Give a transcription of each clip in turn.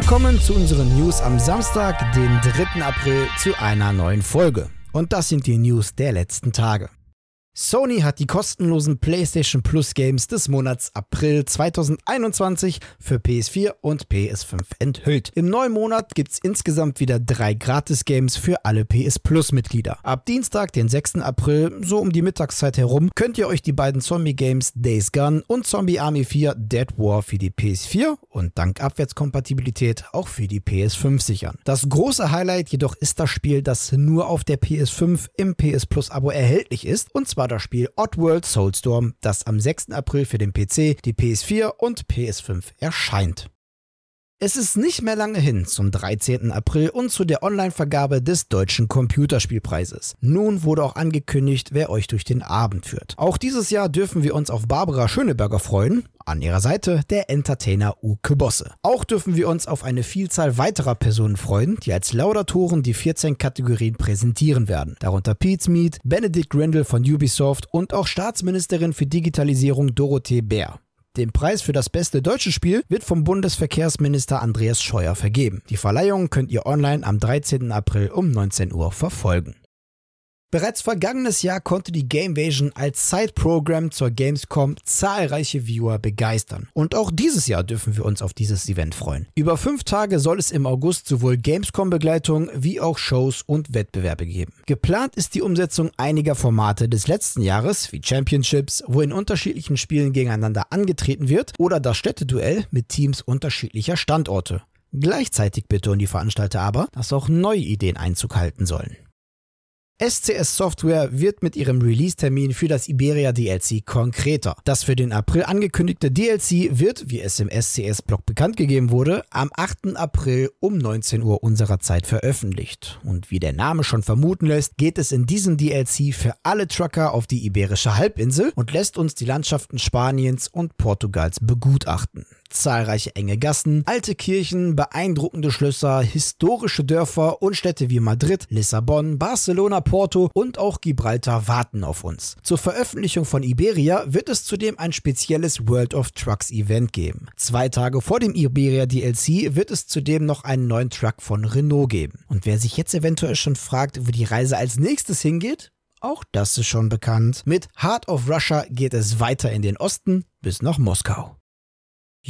Willkommen zu unseren News am Samstag, den 3. April, zu einer neuen Folge. Und das sind die News der letzten Tage. Sony hat die kostenlosen PlayStation Plus Games des Monats April 2021 für PS4 und PS5 enthüllt. Im neuen Monat gibt es insgesamt wieder drei Gratis-Games für alle PS Plus Mitglieder. Ab Dienstag, den 6. April, so um die Mittagszeit herum, könnt ihr euch die beiden Zombie-Games Days Gone und Zombie Army 4 Dead War für die PS4 und dank Abwärtskompatibilität auch für die PS5 sichern. Das große Highlight jedoch ist das Spiel, das nur auf der PS5 im PS Plus Abo erhältlich ist und zwar war das Spiel Oddworld Soulstorm, das am 6. April für den PC, die PS4 und PS5 erscheint. Es ist nicht mehr lange hin zum 13. April und zu der Online-Vergabe des Deutschen Computerspielpreises. Nun wurde auch angekündigt, wer euch durch den Abend führt. Auch dieses Jahr dürfen wir uns auf Barbara Schöneberger freuen, an ihrer Seite der Entertainer Uke Bosse. Auch dürfen wir uns auf eine Vielzahl weiterer Personen freuen, die als Laudatoren die 14 Kategorien präsentieren werden. Darunter Pete Mead, Benedict Grindel von Ubisoft und auch Staatsministerin für Digitalisierung Dorothee Bär. Den Preis für das beste deutsche Spiel wird vom Bundesverkehrsminister Andreas Scheuer vergeben. Die Verleihung könnt ihr online am 13. April um 19 Uhr verfolgen. Bereits vergangenes Jahr konnte die Gamevasion als Side-Program zur Gamescom zahlreiche Viewer begeistern. Und auch dieses Jahr dürfen wir uns auf dieses Event freuen. Über fünf Tage soll es im August sowohl Gamescom-Begleitung wie auch Shows und Wettbewerbe geben. Geplant ist die Umsetzung einiger Formate des letzten Jahres, wie Championships, wo in unterschiedlichen Spielen gegeneinander angetreten wird, oder das Städteduell mit Teams unterschiedlicher Standorte. Gleichzeitig betonen die Veranstalter aber, dass auch neue Ideen Einzug halten sollen. SCS Software wird mit ihrem Release-Termin für das Iberia DLC konkreter. Das für den April angekündigte DLC wird, wie es im SCS-Blog bekannt gegeben wurde, am 8. April um 19 Uhr unserer Zeit veröffentlicht. Und wie der Name schon vermuten lässt, geht es in diesem DLC für alle Trucker auf die Iberische Halbinsel und lässt uns die Landschaften Spaniens und Portugals begutachten zahlreiche enge Gassen, alte Kirchen, beeindruckende Schlösser, historische Dörfer und Städte wie Madrid, Lissabon, Barcelona, Porto und auch Gibraltar warten auf uns. Zur Veröffentlichung von Iberia wird es zudem ein spezielles World of Trucks Event geben. Zwei Tage vor dem Iberia DLC wird es zudem noch einen neuen Truck von Renault geben. Und wer sich jetzt eventuell schon fragt, wo die Reise als nächstes hingeht, auch das ist schon bekannt. Mit Heart of Russia geht es weiter in den Osten bis nach Moskau.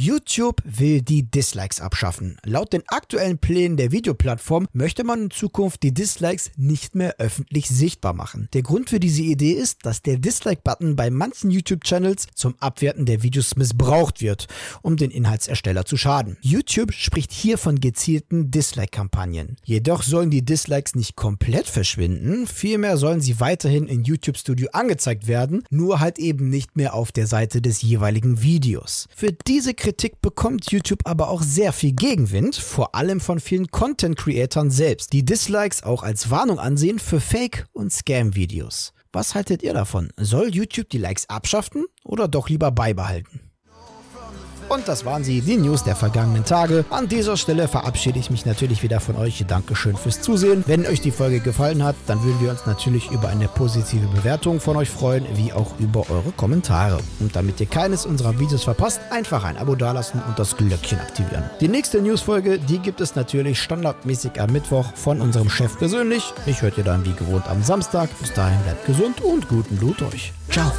YouTube will die Dislikes abschaffen. Laut den aktuellen Plänen der Videoplattform möchte man in Zukunft die Dislikes nicht mehr öffentlich sichtbar machen. Der Grund für diese Idee ist, dass der Dislike-Button bei manchen YouTube-Channels zum Abwerten der Videos missbraucht wird, um den Inhaltsersteller zu schaden. YouTube spricht hier von gezielten Dislike-Kampagnen. Jedoch sollen die Dislikes nicht komplett verschwinden, vielmehr sollen sie weiterhin in YouTube Studio angezeigt werden, nur halt eben nicht mehr auf der Seite des jeweiligen Videos. Für diese Kritik bekommt YouTube aber auch sehr viel Gegenwind, vor allem von vielen Content-Creatern selbst, die Dislikes auch als Warnung ansehen für Fake- und Scam-Videos. Was haltet ihr davon? Soll YouTube die Likes abschaffen oder doch lieber beibehalten? Und das waren sie, die News der vergangenen Tage. An dieser Stelle verabschiede ich mich natürlich wieder von euch. Dankeschön fürs Zusehen. Wenn euch die Folge gefallen hat, dann würden wir uns natürlich über eine positive Bewertung von euch freuen, wie auch über eure Kommentare. Und damit ihr keines unserer Videos verpasst, einfach ein Abo dalassen und das Glöckchen aktivieren. Die nächste Newsfolge, die gibt es natürlich standardmäßig am Mittwoch von unserem Chef persönlich. Ich hört ihr dann wie gewohnt am Samstag. Bis dahin bleibt gesund und guten Blut euch. Ciao.